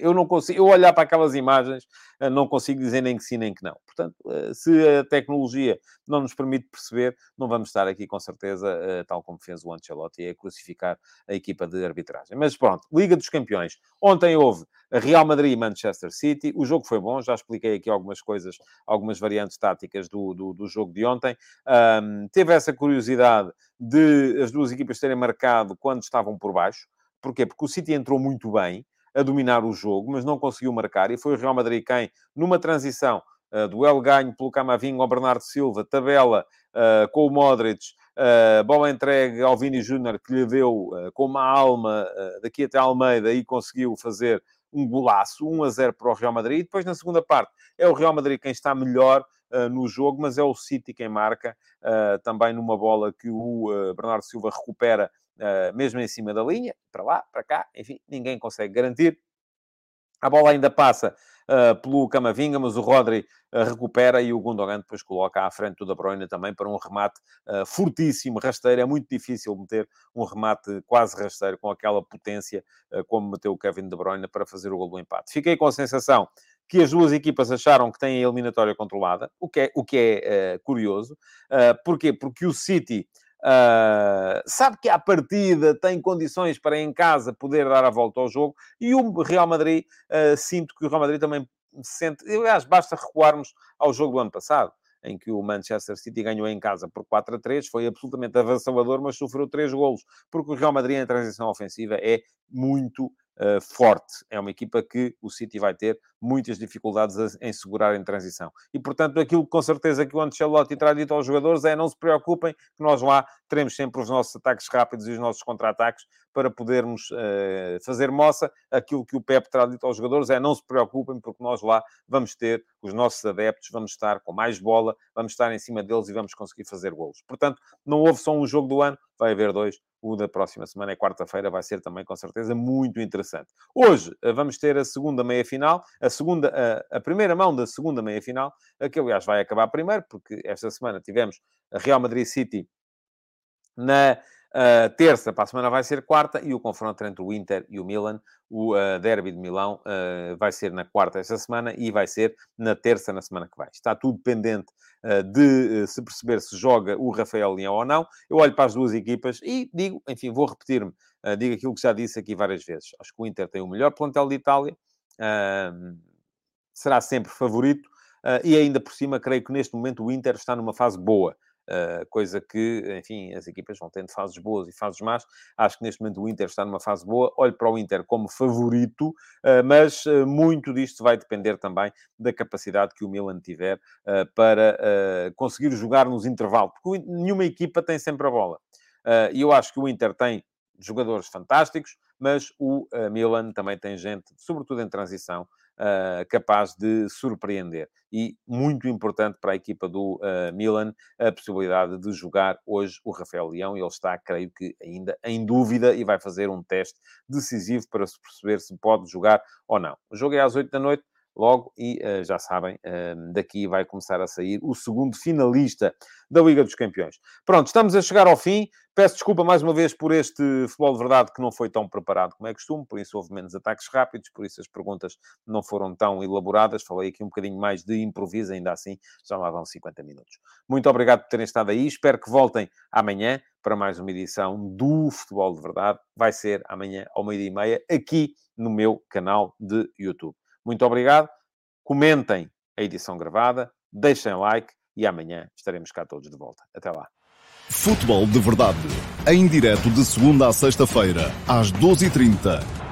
eu não consigo, eu olhar para aquelas imagens, não consigo dizer nem que sim nem que não. Portanto, se a tecnologia não nos permite perceber, não vamos estar aqui com certeza, tal como fez o Ancelotti, a crucificar a equipa de arbitragem. Mas pronto, Liga dos Campeões. Ontem houve Real Madrid e Manchester City. O jogo foi bom, já expliquei aqui algumas coisas, algumas variantes táticas do, do, do jogo de ontem. Um, teve essa curiosidade de as duas equipas terem marcado quando estavam por baixo. Porquê? Porque o City entrou muito bem a dominar o jogo, mas não conseguiu marcar. E foi o Real Madrid quem, numa transição, uh, duelo ganho pelo Camavinho ao Bernardo Silva, tabela uh, com o Modric, uh, bola entregue ao Vini Júnior, que lhe deu com uma alma daqui até Almeida e conseguiu fazer um golaço, 1 a 0 para o Real Madrid. E depois, na segunda parte, é o Real Madrid quem está melhor uh, no jogo, mas é o City quem marca, uh, também numa bola que o uh, Bernardo Silva recupera, mesmo em cima da linha, para lá, para cá, enfim, ninguém consegue garantir. A bola ainda passa uh, pelo Camavinga, mas o Rodri uh, recupera e o Gundogan depois coloca à frente do De Bruyne também para um remate uh, fortíssimo, rasteiro. É muito difícil meter um remate quase rasteiro com aquela potência como meteu o Kevin De Bruyne para fazer o gol do empate. Fiquei com a sensação que as duas equipas acharam que têm a eliminatória controlada, o que é, o que é curioso. porquê? Porque o City Uh, sabe que à partida tem condições para em casa poder dar a volta ao jogo e o Real Madrid, uh, sinto que o Real Madrid também se sente. Aliás, basta recuarmos ao jogo do ano passado, em que o Manchester City ganhou em casa por 4 a 3, foi absolutamente avassalador, mas sofreu 3 golos, porque o Real Madrid em transição ofensiva é muito uh, forte. É uma equipa que o City vai ter muitas dificuldades em segurar em transição. E, portanto, aquilo com certeza que o Ancelotti terá dito aos jogadores é não se preocupem, que nós lá teremos sempre os nossos ataques rápidos e os nossos contra-ataques para podermos uh, fazer moça. Aquilo que o Pep terá dito aos jogadores é não se preocupem, porque nós lá vamos ter os nossos adeptos, vamos estar com mais bola, vamos estar em cima deles e vamos conseguir fazer golos. Portanto, não houve só um jogo do ano, vai haver dois. O da próxima semana é quarta-feira, vai ser também com certeza muito interessante. Hoje eh, vamos ter a segunda meia-final, a segunda, a, a primeira mão da segunda meia-final, que aliás vai acabar primeiro, porque esta semana tivemos a Real Madrid City na Uh, terça, para a semana, vai ser quarta, e o confronto entre o Inter e o Milan, o uh, derby de Milão, uh, vai ser na quarta esta semana e vai ser na terça, na semana que vai. Está tudo pendente de se perceber se joga o Rafael Leão ou não. Eu olho para as duas equipas e digo, enfim, vou repetir-me, digo aquilo que já disse aqui várias vezes. Acho que o Inter tem o melhor plantel de Itália, será sempre favorito, e ainda por cima, creio que neste momento o Inter está numa fase boa. Uh, coisa que, enfim, as equipas vão tendo fases boas e fases más. Acho que neste momento o Inter está numa fase boa. Olho para o Inter como favorito, uh, mas uh, muito disto vai depender também da capacidade que o Milan tiver para conseguir jogar nos intervalos, porque nenhuma equipa tem sempre a bola. E eu acho que o Inter tem jogadores fantásticos, mas o Milan também tem gente, sobretudo em transição, uh, capaz de surpreender. E muito importante para a equipa do uh, Milan a possibilidade de jogar hoje o Rafael Leão. Ele está, creio que, ainda em dúvida e vai fazer um teste decisivo para se perceber se pode jogar ou não. O jogo é às 8 da noite. Logo e uh, já sabem, uh, daqui vai começar a sair o segundo finalista da Liga dos Campeões. Pronto, estamos a chegar ao fim. Peço desculpa mais uma vez por este futebol de verdade que não foi tão preparado como é costume, por isso houve menos ataques rápidos, por isso as perguntas não foram tão elaboradas. Falei aqui um bocadinho mais de improviso, ainda assim já lá vão 50 minutos. Muito obrigado por terem estado aí. Espero que voltem amanhã para mais uma edição do Futebol de Verdade. Vai ser amanhã ao meio-dia e meia, aqui no meu canal de YouTube. Muito obrigado. Comentem a edição gravada, deixem like e amanhã estaremos cá todos de volta. Até lá. Futebol de Verdade, em direto de segunda a sexta-feira, às 12h30